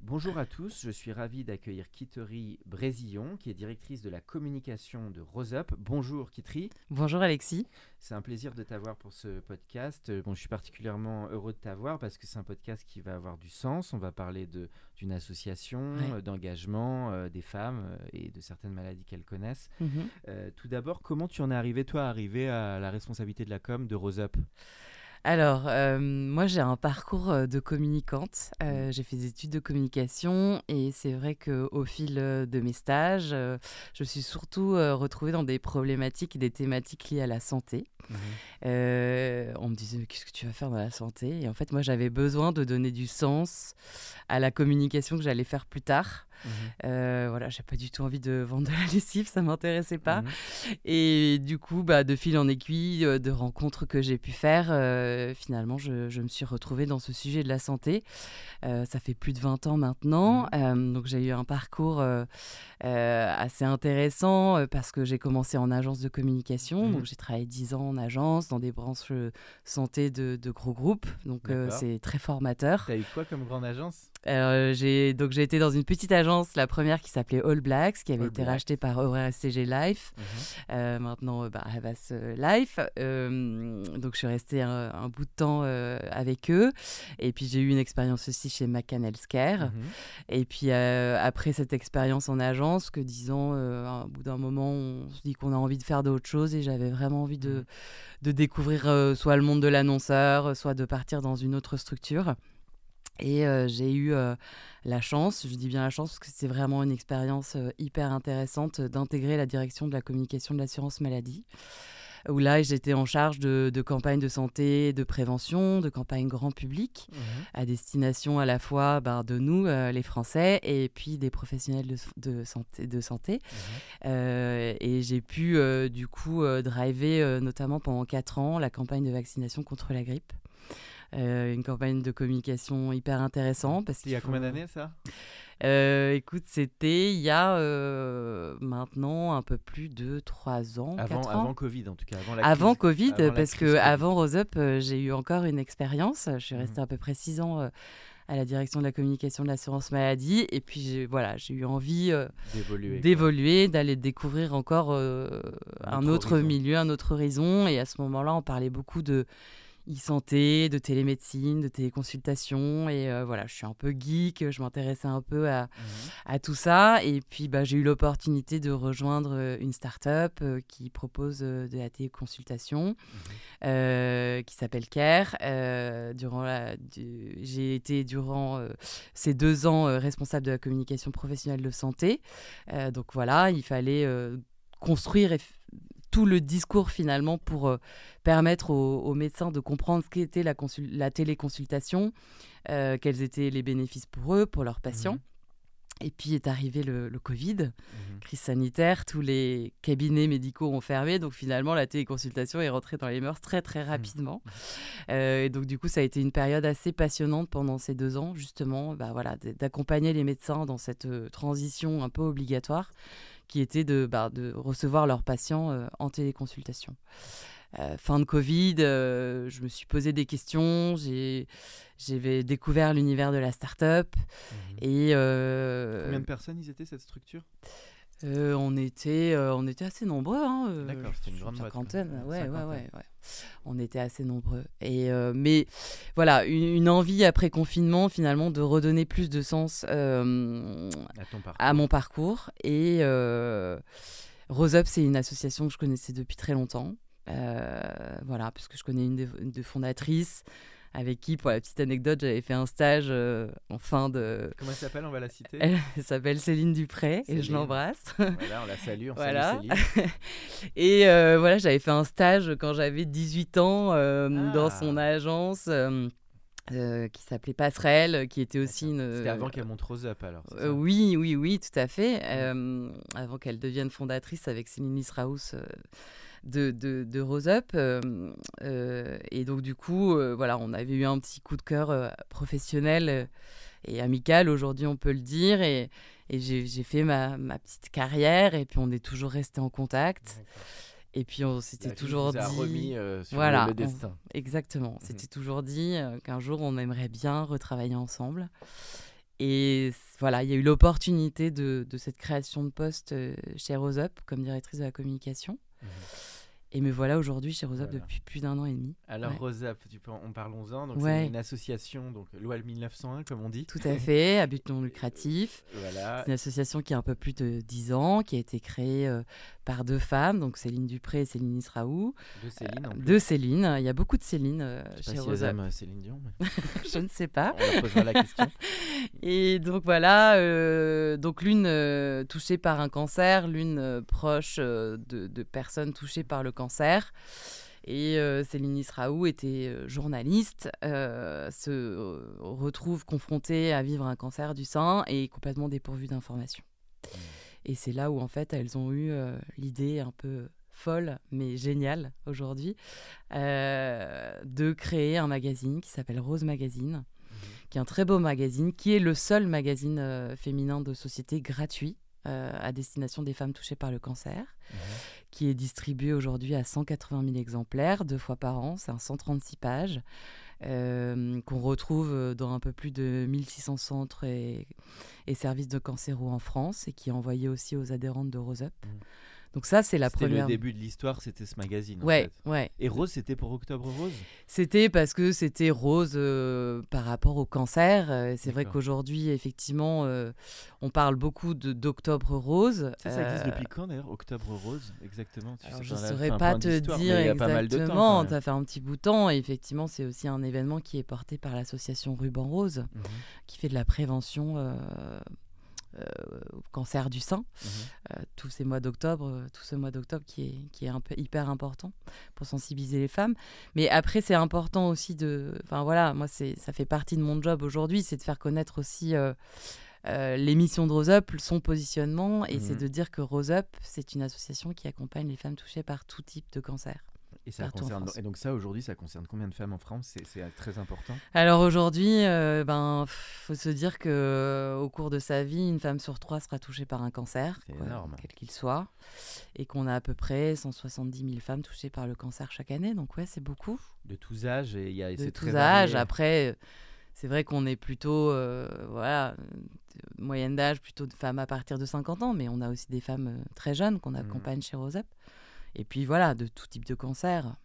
Bonjour à tous, je suis ravi d'accueillir Kittery Brésillon, qui est directrice de la communication de Roseup. Bonjour Kittery. Bonjour Alexis. C'est un plaisir de t'avoir pour ce podcast. Bon, je suis particulièrement heureux de t'avoir parce que c'est un podcast qui va avoir du sens. On va parler d'une association, Ouais. euh, d'engagement euh, des femmes euh, et de certaines maladies qu'elles connaissent. Mhm. Euh, tout d'abord, comment tu en es arrivé, toi, à arriver à la responsabilité de la com de Roseup Alors, euh, moi j'ai un parcours euh, de communicante. Euh, j'ai fait des études de communication et c'est vrai qu'au fil de mes stages, euh, je me suis surtout retrouvée dans des problématiques et des thématiques liées à la santé. Euh, on me disait, mais qu'est-ce que tu vas faire dans la santé? Et en fait, moi j'avais besoin de donner du sens à la communication que j'allais faire plus tard. Mhm. Euh, voilà, j'ai pas du tout envie de vendre de la lessive, ça m'intéressait pas. Mhm. Et du coup, bah, de fil en aiguille, euh, de rencontres que j'ai pu faire, euh, finalement, je, je me suis retrouvée dans ce sujet de la santé. Euh, ça fait plus de 20 ans maintenant. Euh, donc, j'ai eu un parcours assez intéressant parce que j'ai commencé en agence de communication. Mhm. Donc, j'ai travaillé 10 ans en agence dans des branches santé de, de gros groupes. Donc, c'est très formateur. T'as eu quoi comme grande agence? Euh, j'ai donc j'ai été dans une petite agence, la première qui s'appelait All Blacks, qui avait All été Blacks. rachetée par ORSCG Life. Mhm. Euh, maintenant, euh, bah, Havas Life. Euh, donc, je suis restée un, un bout de temps avec eux. Et puis, j'ai eu une expérience aussi chez McCann Healthcare. Mhm. Et puis, après cette expérience en agence, que disons, au bout d'un moment, on se dit qu'on a envie de faire d'autres choses. Et j'avais vraiment envie de, Mhm. de découvrir soit le monde de l'annonceur, soit de partir dans une autre structure. Et euh, j'ai eu euh, la chance, je dis bien la chance, parce que c'est vraiment une expérience euh, hyper intéressante d'intégrer la direction de la communication de l'assurance maladie. Où là, j'étais en charge de, de campagnes de santé, de prévention, de campagnes grand public, à destination à la fois ben, de nous, les Français, et puis des professionnels de, de santé. De santé. Et j'ai pu, du coup, driver, notamment pendant 4 ans, la campagne de vaccination contre la grippe. Euh, une campagne de communication hyper intéressante. Parce Il y a combien d'années ça? Euh, Écoute, c'était il y a euh, maintenant un peu plus de 3 ans, avant, 4 ans. avant Covid en tout cas. Avant, la Avant crise- Covid, avant parce que Covid. avant Rose Up, euh, j'ai eu encore une expérience. Je suis Mhm. restée à peu près 6 ans à la direction de la communication de l'assurance maladie. Et puis, j'ai- voilà, j'ai eu envie d'évoluer. d'aller découvrir encore Un un autre autre horizon. milieu, un autre horizon. Et à ce moment-là, on parlait beaucoup de e-santé, de télémédecine, de téléconsultation. Et euh, voilà, je suis un peu geek, je m'intéressais un peu à, à tout ça. Et puis, bah, j'ai eu l'opportunité de rejoindre euh, une start-up euh, qui propose de la téléconsultation, euh, qui s'appelle CARE. Euh, durant la, du- j'ai été durant ces deux ans responsable de la communication professionnelle de santé. Donc voilà, il fallait construire eff- tout le discours finalement pour euh, permettre aux, aux médecins de comprendre ce qu'était la, consul- la téléconsultation, euh, quels étaient les bénéfices pour eux, pour leurs patients. Mhm. Et puis est arrivé le, le Covid, Mhm. crise sanitaire, tous les cabinets médicaux ont fermé, donc finalement la téléconsultation est rentrée dans les mœurs très très rapidement. Euh, et donc du coup ça a été une période assez passionnante pendant ces deux ans, justement, bah, voilà, d'accompagner les médecins dans cette transition un peu obligatoire, qui était de, bah, de recevoir leurs patients euh, en téléconsultation. Euh, fin de Covid, euh, je me suis posé des questions, j'ai découvert l'univers de la start-up Mhm. et euh, Combien de personnes ils étaient cette structure? Euh, on, était, euh, on était assez nombreux. Hein, euh, D'accord, c'était une grande quoi. cinquantaine. Ouais, cinquantaine. ouais, ouais. On était assez nombreux. Et, euh, mais voilà, une, une envie après confinement, finalement, de redonner plus de sens euh, À ton parcours. à mon parcours. Et euh, Rose Up, c'est une association que je connaissais depuis très longtemps. Voilà, puisque je connais une des, une des fondatrices avec qui, pour la petite anecdote, j'avais fait un stage euh, en fin de. Comment elle s'appelle On va la citer? Elle s'appelle Céline Dupré et je l'embrasse. voilà, on la salue. On Voilà. salue Céline. Et euh, voilà, j'avais fait un stage quand j'avais 18 ans euh, Ah. dans son agence euh, qui s'appelait Passerelle, qui était aussi une. C'était avant qu'elle monte Rose Up alors. Euh, oui, oui, oui, tout à fait. Euh, avant qu'elle devienne fondatrice avec Céline euh, de, de, de Rose Up. et donc, du coup, voilà, on avait eu un petit coup de cœur professionnel et amical, aujourd'hui, on peut le dire. Et, et j'ai fait ma, ma, petite carrière, et puis on est toujours resté en contact. Et puis on s'était toujours dit. remis euh, sur voilà, le, destin. exactement. On mhm. s'était toujours dit euh, qu'un jour on aimerait bien retravailler ensemble. Et voilà, il y a eu l'opportunité de, de, cette création de poste euh, chez Rose Up comme directrice de la communication. Mhm. Et me voilà aujourd'hui chez Rosap depuis plus d'un an et demi. Alors ouais. Rosap, en parlons-en. Donc c'est une association, donc loi 1901 comme on dit. Tout à fait, à but non lucratif. voilà. C'est une association qui a un peu plus de 10 ans, qui a été créée euh, par deux femmes, donc Céline Dupré et Céline Israou. De Céline. En plus. De Céline. Il y a beaucoup de Céline euh, Je chez pas si aiment Céline Dion. Je ne sais pas. On leur posera la question. et donc voilà, euh, donc l'une touchée par un cancer, l'une proche de, de personnes touchées par le cancer. Et euh, Céline Israou était euh, journaliste, euh, se retrouve confrontée à vivre un cancer du sein et complètement dépourvue d'informations. Et c'est là où en fait elles ont eu l'idée un peu folle mais géniale aujourd'hui de créer un magazine qui s'appelle Rose Magazine, qui est un très beau magazine, qui est le seul magazine féminin de société gratuit à destination des femmes touchées par le cancer. Qui est distribué aujourd'hui à 180 000 exemplaires, deux fois par an. C'est un 136 pages euh, qu'on retrouve dans un peu plus de 1600 centres et, services de cancéro en France et qui est envoyé aussi aux adhérentes de Rose Up. Mmh. Donc ça, c'est la première. le début de l'histoire, c'était ce magazine. Ouais, en fait. ouais. Et Rose, c'était pour Octobre Rose? C'était parce que c'était rose euh, par rapport au cancer. Euh, c'est vrai qu'aujourd'hui, effectivement, euh, on parle beaucoup d'Octobre Rose. Ça, ça existe depuis quand d'ailleurs, Octobre Rose, exactement? Je ne saurais pas te dire exactement. Ça fait un petit bout de temps. Et effectivement, c'est aussi un événement qui est porté par l'association Ruban Rose, mhm. qui fait de la prévention euh, cancer du sein, mhm. Euh, tous ces mois d'octobre, euh, tout ce mois d'octobre qui est, qui est un peu hyper important pour sensibiliser les femmes. Mais après, c'est important aussi de, enfin voilà, moi c'est, ça fait partie de mon job aujourd'hui, c'est de faire connaître aussi les missions de Rose Up, son positionnement, et c'est mhm. de dire que Rose Up, c'est une association qui accompagne les femmes touchées par tout type de cancer. Et, ça concerne, et donc ça, aujourd'hui, ça concerne combien de femmes en France? C'est très important Alors aujourd'hui, euh, ben, faut se dire que euh, au cours de sa vie, une femme sur trois sera touchée par un cancer, quel qu'il soit, et qu'on a à peu près 170 000 femmes touchées par le cancer chaque année. Donc ouais, c'est beaucoup. De tous âges, et il y a de tous âges. Après, c'est vrai qu'on est plutôt, euh, voilà, moyenne d'âge, plutôt de femmes à partir de 50 ans, mais on a aussi des femmes très jeunes qu'on mmh. accompagne chez Rosep. Et puis voilà, de tout type de cancer.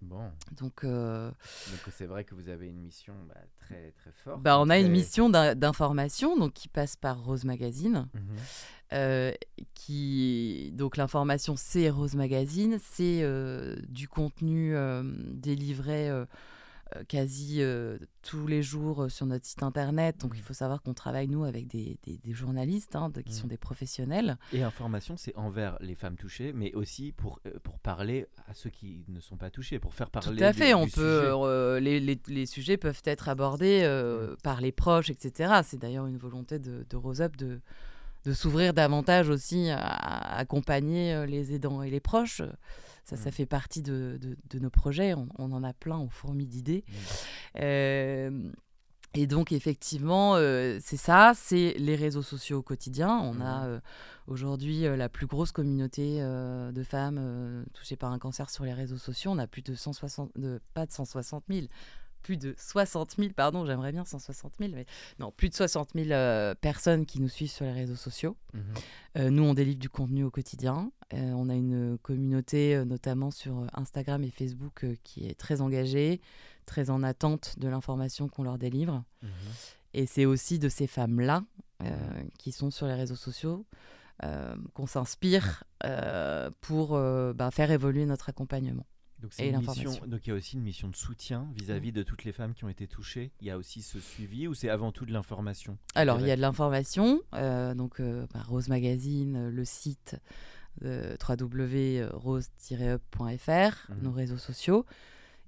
Bon. Donc, euh, donc c'est vrai que vous avez une mission bah, très très forte. Bah, on a une mission d'information donc qui passe par Rose Magazine. Mhm. Euh, qui donc l'information c'est Rose Magazine, c'est euh, du contenu délivré quasi euh, tous les jours euh, sur notre site internet. Donc il mmh. faut savoir qu'on travaille, nous, avec des, des, journalistes hein, qui sont mmh. des professionnels. Et information, c'est envers les femmes touchées, mais aussi pour, pour parler à ceux qui ne sont pas touchés, pour faire parler. Tout à fait, on peut, les, les, les, sujets peuvent être abordés mmh. par les proches, etc. C'est d'ailleurs une volonté de, de Rose Up de de s'ouvrir davantage aussi à, accompagner les aidants et les proches. Ça, ça mm. fait partie de, de, nos projets. On, en a plein, on fourmille d'idées. Mm. Euh, et donc, effectivement, euh, c'est ça, c'est les réseaux sociaux au quotidien. On a mm. euh, aujourd'hui la plus grosse communauté de femmes touchées par un cancer sur les réseaux sociaux. On a plus de 160, de, pas de 160 000, plus de 60 000, pardon, j'aimerais bien 160 000, mais non, plus de 60 000 euh, personnes qui nous suivent sur les réseaux sociaux. Mhm. Euh, nous, on délivre du contenu au quotidien. Euh, on a une communauté, notamment sur Instagram et Facebook, qui est très engagée, très en attente de l'information qu'on leur délivre. Mhm. Et c'est aussi de ces femmes-là qui sont sur les réseaux sociaux. qu'on s'inspire pour bah, faire évoluer notre accompagnement. Donc, il y a aussi une mission de soutien vis-à-vis de toutes les femmes qui ont été touchées. Il y a aussi ce suivi ou c'est avant tout de l'information Alors, il y a de l'information. Euh, donc, euh, bah, Rose Magazine, euh, le site www.rose-up.fr, mhm. nos réseaux sociaux.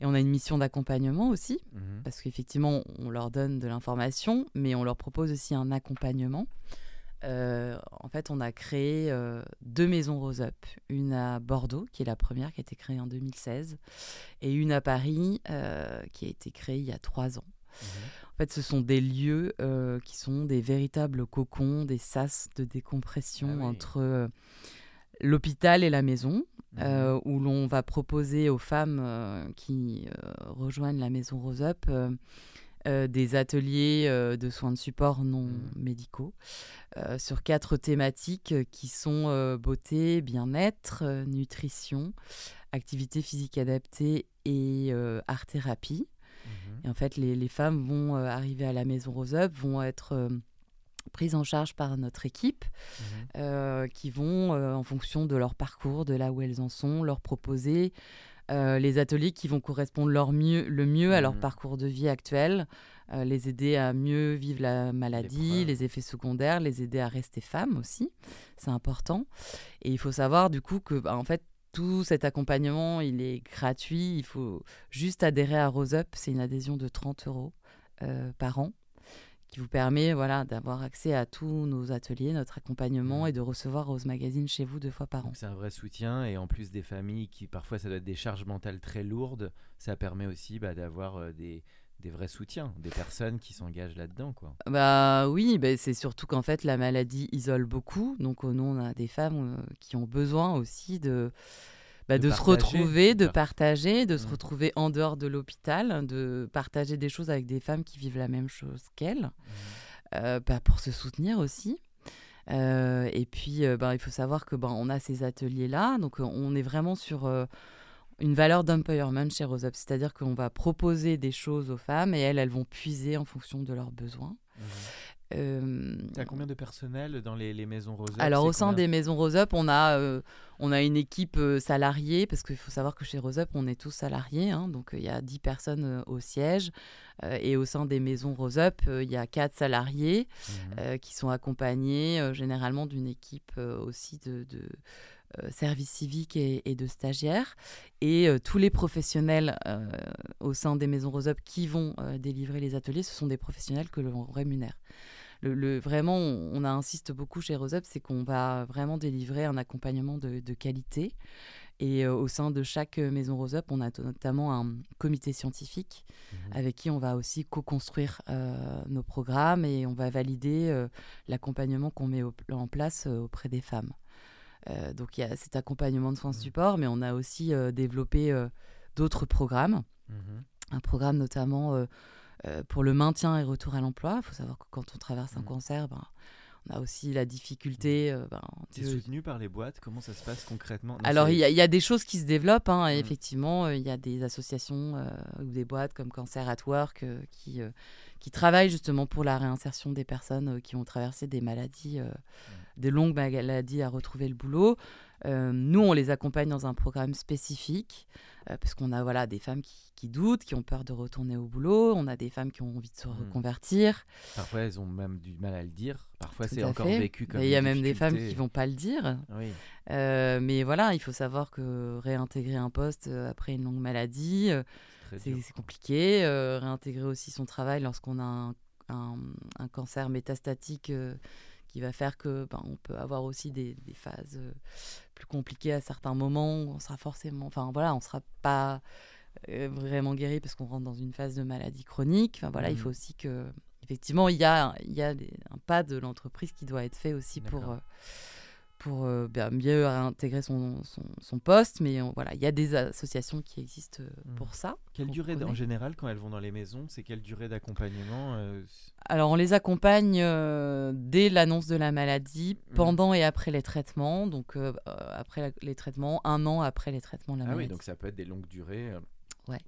Et on a une mission d'accompagnement aussi, mhm. parce qu'effectivement, on leur donne de l'information, mais on leur propose aussi un accompagnement en fait, on a créé deux maisons Rose Up. Une à Bordeaux, qui est la première, qui a été créée en 2016, et une à Paris, qui a été créée il y a trois ans. Mmh en fait, ce sont des lieux qui sont des véritables cocons, des sas de décompression ah entre l'hôpital et la maison, mmh où l'on va proposer aux femmes qui rejoignent la maison Rose Up euh, des ateliers euh, de soins de support non mmh. médicaux euh, sur quatre thématiques qui sont beauté, bien-être, nutrition, activité physique adaptée et art-thérapie. Mmh. Et en fait, les, femmes vont arriver à la maison Rose Up, vont être prises en charge par notre équipe, mmh. qui vont, en fonction de leur parcours, de là où elles en sont, leur proposer euh, les ateliers qui vont correspondre leur mieux, le mieux à leur mmh. parcours de vie actuel, euh, les aider à mieux vivre la maladie, les effets secondaires, les aider à rester femme aussi, c'est important. Et il faut savoir du coup que, bah, en fait, tout cet accompagnement, il est gratuit. Il faut juste adhérer à Rose Up. C'est une adhésion de 30 euros euh, par an qui vous permet voilà, d'avoir accès à tous nos ateliers, notre accompagnement mmh. et de recevoir Rose Magazine chez vous deux fois par an. C'est un vrai soutien et en plus des familles qui parfois ça doit être des charges mentales très lourdes, ça permet aussi bah, d'avoir euh, des, des vrais soutiens, des personnes qui s'engagent là-dedans. quoi. Bah oui, bah, c'est surtout qu'en fait la maladie isole beaucoup, donc nous on a des femmes euh, qui ont besoin aussi de bah, de, se retrouver, de partager, de se mmh. retrouver en dehors de l'hôpital, de partager des choses avec des femmes qui vivent la même chose qu'elles, mmh. euh, bah, pour se soutenir aussi. Euh, et puis, euh, bah, il faut savoir que ben, on a ces ateliers-là, donc on est vraiment sur une valeur d'empowerment chez Rose c'est-à-dire qu'on va proposer des choses aux femmes et elles, elles vont puiser en fonction de leurs besoins. Mmh. Euh, tu as combien de personnel dans les, maisons Rose Up? Alors, au sein des maisons Rose Up, on a, euh, on a une équipe euh, salariée, parce qu'il faut savoir que chez Rose Up, on est tous salariés. Hein, donc, il y a 10 personnes au siège. et au sein des maisons Rose Up, il y a 4 salariés mmh. qui sont accompagnés généralement d'une équipe aussi de, de service civique et, et, de stagiaires. Et tous les professionnels au sein des maisons Rose Up qui vont délivrer les ateliers, ce sont des professionnels que l'on rémunère le, vraiment, on, insiste beaucoup chez Rose Up, c'est qu'on va vraiment délivrer un accompagnement de, qualité. Et euh, au sein de chaque maison Rose Up, on a notamment un comité scientifique mmh avec qui on va aussi co-construire euh, nos programmes et on va valider euh, l'accompagnement qu'on met en place auprès des femmes. donc il y a cet accompagnement de soins de mmh. support, mais on a aussi développé d'autres programmes. Mmh un programme notamment euh, pour le maintien et retour à l'emploi. Il faut savoir que quand on traverse un mmh. cancer, ben, on a aussi la difficulté. Euh, ben, tu es soutenu par les boîtes? Comment ça se passe concrètement? Alors, il y, a des choses qui se développent. Hein, mmh. Effectivement, euh, il y a des associations ou des boîtes comme Cancer at Work qui, qui travaillent justement pour la réinsertion des personnes qui ont traversé des maladies, mmh. des longues maladies à retrouver le boulot. nous, on les accompagne dans un programme spécifique. Euh, parce qu'on a voilà, des femmes qui, doutent, qui ont peur de retourner au boulot, on a des femmes qui ont envie de se hmm. reconvertir. Parfois, elles ont même du mal à le dire. Parfois, c'est encore vécu comme. Il y a même des femmes qui vont pas le dire. Euh, mais voilà, il faut savoir que réintégrer un poste euh, après une longue maladie, c'est compliqué. réintégrer aussi son travail lorsqu'on a un, cancer métastatique qui va faire que ben, on peut avoir aussi des, phases euh, plus compliquées à certains moments où on sera forcément, enfin voilà, on sera pas euh, vraiment guéri parce qu'on rentre dans une phase de maladie chronique. Enfin voilà, il mmh. faut aussi que effectivement il y a il y a un pas de l'entreprise qui doit être fait aussi pour euh, pour euh, bien mieux réintégrer son, son, poste. Mais voilà, il y a des associations qui existent euh, mmh. pour ça. Quelle durée en général quand elles vont dans les maisons C'est quelle durée d'accompagnement euh, Alors on les accompagne dès l'annonce de la maladie, mmh. pendant et après les traitements. Donc après les traitements, un an après les traitements de la maladie. Ah oui, donc ça peut être des longues durées.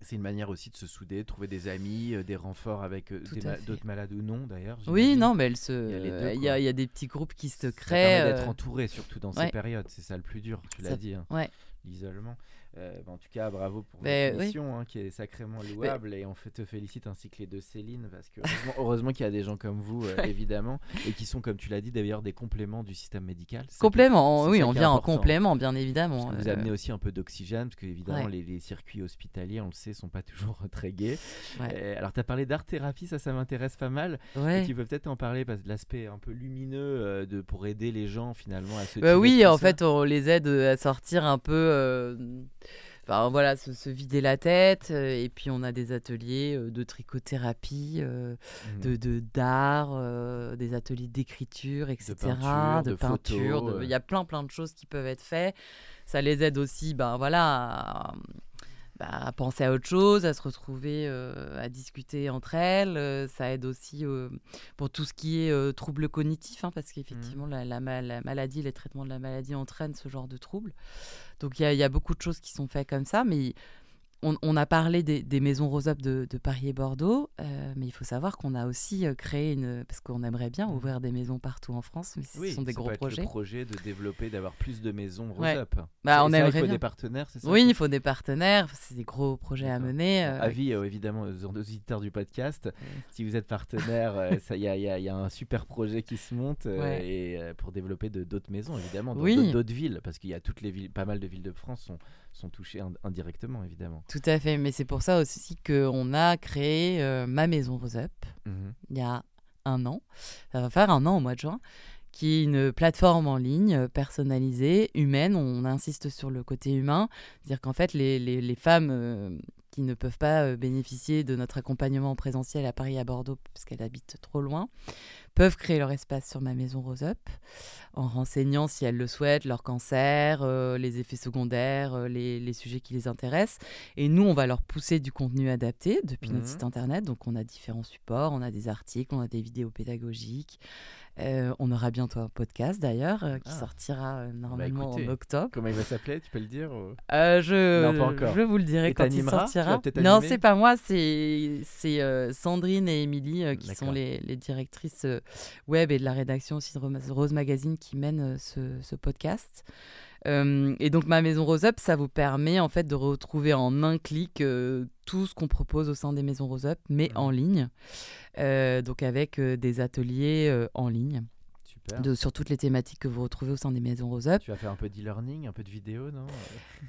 C'est une manière aussi de se souder, de trouver des amis, euh, des renforts avec euh, d'autres malades ou non d'ailleurs. Oui, non, mais elle se... il, y a, il, y a, des petits groupes qui se créent. Ça d'être euh, entouré surtout dans ces périodes, c'est ça le plus dur, tu l'as dit. Hein, ouais. L'isolement. Euh, bah, en tout cas, bravo pour Ben, votre oui. mission hein, qui est sacrément louable et on te félicite ainsi que les deux Céline parce que heureusement, heureusement qu'il y a des gens comme vous euh, évidemment et qui sont comme tu l'as dit d'ailleurs des compléments du système médical. Complément, oui, on vient en complément, bien Parce évidemment. que vous euh, amenez aussi un peu d'oxygène, parce que évidemment Ouais. les, les circuits hospitaliers, on le sait, sont pas toujours très gais. Ouais. Alors tu as parlé d'art-thérapie, ça, ça m'intéresse pas mal. ouais. Et tu peux peut-être en parler parce que l'aspect un peu lumineux de, pour aider les gens finalement à se Bah oui, en ça. fait, on les aide à sortir un peu. euh, Enfin, voilà, se, se vider la tête. euh, Et puis, on a des ateliers euh, de trichothérapie, euh, de de- d'art, euh, des ateliers d'écriture, etc. de peinture. photos, de- euh. Il y a plein, plein de choses qui peuvent être faites. Ça les aide aussi, ben voilà. à- bah, à penser à autre chose, à se retrouver, euh, à discuter entre elles. Euh, ça aide aussi euh, pour tout ce qui est troubles cognitifs, hein, parce qu'effectivement, la, la ma- la maladie, les traitements de la maladie entraînent ce genre de troubles. Donc il y, y a beaucoup de choses qui sont faites comme ça, mais on, on a parlé des, des maisons Rose Up de, de Paris et Bordeaux, euh, mais il faut savoir qu'on a aussi euh, créé une... Parce qu'on aimerait bien ouvrir des maisons partout en France, mais ce Oui, sont des ça gros peut être projets. Le projet de développer, d'avoir plus de maisons Rose Ouais. Up. Bah, on et ça, aimerait Il faut bien. des partenaires, c'est ça Oui, il faut des partenaires, c'est des gros projets à mener. euh, Avis euh, évidemment aux auditeurs du podcast, si vous êtes partenaire, il y, y y a un super projet qui se monte Ouais. et pour développer d'autres maisons évidemment, dans Oui. d'autres- villes, parce qu'il y a toutes les villes, pas mal de villes de France sont, sont touchées ind- indirectement évidemment. Tout à fait, mais c'est pour ça aussi qu'on a créé euh, ma maison Rose Up Mhm. il y a un an. Ça va faire un an au mois de juin, qui est une plateforme en ligne euh, personnalisée, humaine. On insiste sur le côté humain, c'est-à-dire qu'en fait, les, les- les femmes euh, qui ne peuvent pas euh, bénéficier de notre accompagnement présentiel à Paris et à Bordeaux, parce qu'elles habitent trop loin, peuvent créer leur espace sur ma maison Rose Up en renseignant, si elles le souhaitent, leur cancer, euh, les effets secondaires, euh, les, les sujets qui les intéressent. Et nous, on va leur pousser du contenu adapté depuis notre site internet. Donc, on a différents supports, on a des articles, on a des vidéos pédagogiques. Euh, on aura bientôt un podcast d'ailleurs euh, qui Ah. sortira euh, normalement écoutez. en octobre. Comment il va s'appeler Tu peux le dire ou- je, Non, pas encore. je vous le dirai Et quand il sortira. Non, c'est pas moi, c'est c'est, Sandrine et Émilie qui sont les, les directrices web et de la rédaction aussi de Rose- Magazine qui mènent ce, ce podcast. Euh, et donc ma maison Rose Up, ça vous permet en fait de retrouver en un clic euh, tout ce qu'on propose au sein des maisons Rose Up, mais Mhm. en ligne. Euh, donc avec des ateliers en ligne Super. de, sur toutes les thématiques que vous retrouvez au sein des maisons Rose Up. Tu vas faire un peu d'e-learning, un peu de vidéo, non?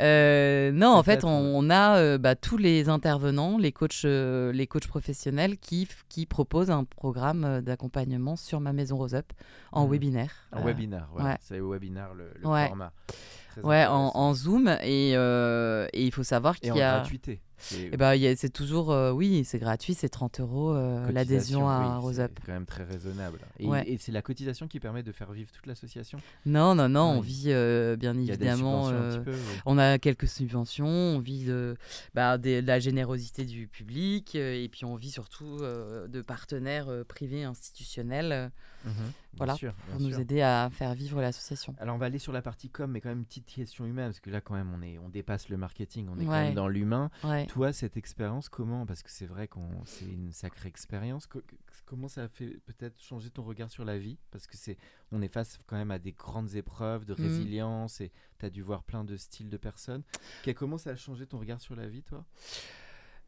Euh, non, en fait, on, on a euh, bah, tous les intervenants, les coachs, euh, les coachs professionnels qui, proposent un programme d'accompagnement sur ma maison Rose Up en Mhm. webinaire. En webinaire, voilà. ouais. c'est au webinaire le, le Ouais. format. Très Ouais, en, en Zoom. Et, et il faut savoir qu'il en y a. gratuité. C'est- y a- c'est toujours, euh, oui, c'est gratuit, c'est 30 euros euh, l'adhésion à oui, Rose c'est Up. quand même très raisonnable. Et, Ouais. et c'est la cotisation qui permet de faire vivre toute l'association? Non, non, non, on Oui. vit euh, bien a évidemment. subventions un petit peu oui. On a quelques subventions, on vit de, bah, des- de la générosité du public et puis on vit surtout de partenaires privés institutionnels Mhm, voilà, sûr, pour nous sûr. aider à faire vivre l'association. Alors on va aller sur la partie com, mais quand même une petite question humaine, parce que là quand même on, est, on dépasse le marketing, on est quand même dans l'humain. Ouais. Toi, cette expérience, comment? Parce que c'est vrai qu'on c'est une sacrée expérience. Co- co- comment ça a fait peut-être changer ton regard sur la vie? Parce que c'est on est face quand même à des grandes épreuves de Mhm. résilience et tu as dû voir plein de styles de personnes. Comment ça a changé ton regard sur la vie, toi?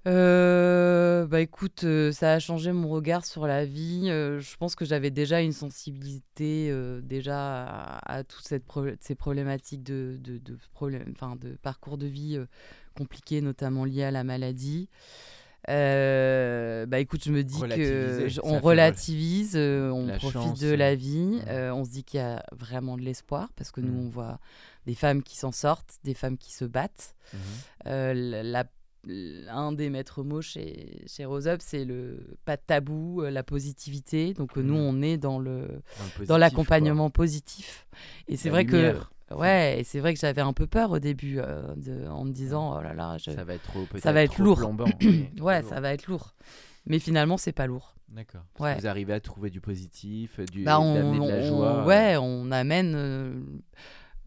Euh, bah écoute, euh, ça a changé mon regard sur la vie. Euh, je pense que j'avais déjà une sensibilité déjà à, à toutes pro- ces problématiques de, de, de, problème- de parcours de vie compliqués, notamment liés à la maladie. Bah écoute, je me dis que je- on relativise, on La profite chance, de la vie, ouais. on se dit qu'il y a vraiment de l'espoir parce que nous Mhm. on voit des femmes qui s'en sortent, des femmes qui se battent. La- la- un des maîtres mots chez, chez Rose Up, c'est le pas de tabou, euh, la positivité. Donc euh, nous, Mhm. on est dans le Dans l'accompagnement positif. Et c'est vrai lumière. que ouais, et c'est vrai que j'avais un peu peur au début de- en me disant oh là là, je-. Ça va être trop, peut-être va être trop lourd. plombant, oui, trop ouais, lourd. ça va être lourd. Mais finalement, c'est pas lourd. D'accord. Ouais. Vous arrivez à trouver du positif, du, Bah, on, de la on- joie. ouais, on amène euh,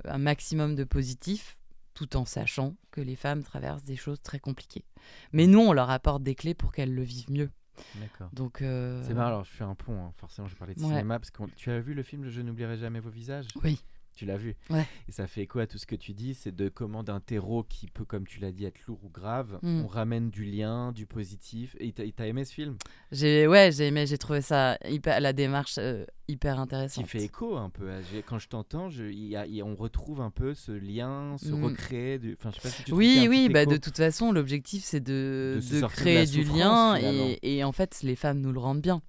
un maximum de positif tout en sachant que les femmes traversent des choses très compliquées. Mais nous, on leur apporte des clés pour qu'elles le vivent mieux. D'accord. Donc, euh, C'est marrant, alors je fais un pont, hein. forcément je parlais de Ouais. cinéma, parce que tu as vu le film Je n'oublierai jamais vos visages? Oui. Tu l'as vu. Ouais. Et ça fait quoi tout ce que tu dis C'est de comment d'un terreau qui peut, comme tu l'as dit, être lourd ou grave, Mm. on ramène du lien, du positif. Et t'as t'as aimé ce film? J'ai ouais, j'ai aimé, j'ai trouvé ça hyper la démarche euh, hyper Qui intéressante. fait écho un peu. à- Quand je t'entends, on retrouve un peu ce lien, ce Mm. recréer. Je sais pas si tu Oui, oui, bah, écho. de toute façon, l'objectif c'est de, De se de sortir de créer du lien et en fait les femmes nous le rendent bien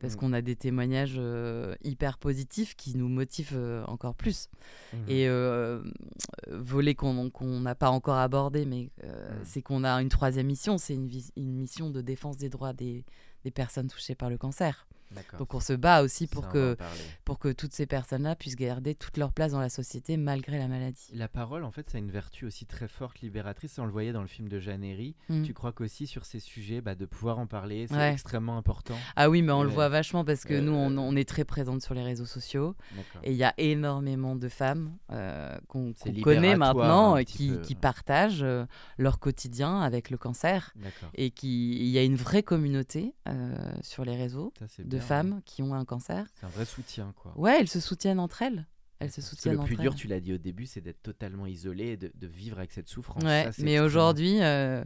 parce Mm. qu'on a des témoignages euh, hyper positifs qui nous motivent euh, encore plus. Mhm. Et euh, volet qu'on n'a pas encore abordé, mais Mm. c'est qu'on a une troisième mission, c'est une, mission de défense des droits des, des personnes touchées par le cancer. Donc on se bat aussi pour que, pour que toutes ces personnes-là puissent garder toute leur place dans la société malgré la maladie. La parole, en fait, ça a une vertu aussi très forte, libératrice. On le voyait dans le film de Jeanne Herry. Mm. Tu crois qu'aussi sur ces sujets, bah, de pouvoir en parler, c'est Ouais. extrêmement important. Ah oui, mais on le voit vachement parce que nous, on, Euh, on est très présente sur les réseaux sociaux et il y a énormément de femmes euh, qu'on connaît maintenant euh, qui, qui partagent euh, leur quotidien avec le cancer et il y a une vraie communauté euh, sur les réseaux Ça, de femmes qui ont un cancer. C'est un vrai soutien, quoi. Ouais, elles se soutiennent entre elles. Elles se Parce que soutiennent le plus dur, elles. tu l'as dit au début, c'est d'être totalement isolé et de, de vivre avec cette souffrance. Ouais, Ça, mais extrêmement- aujourd'hui, euh,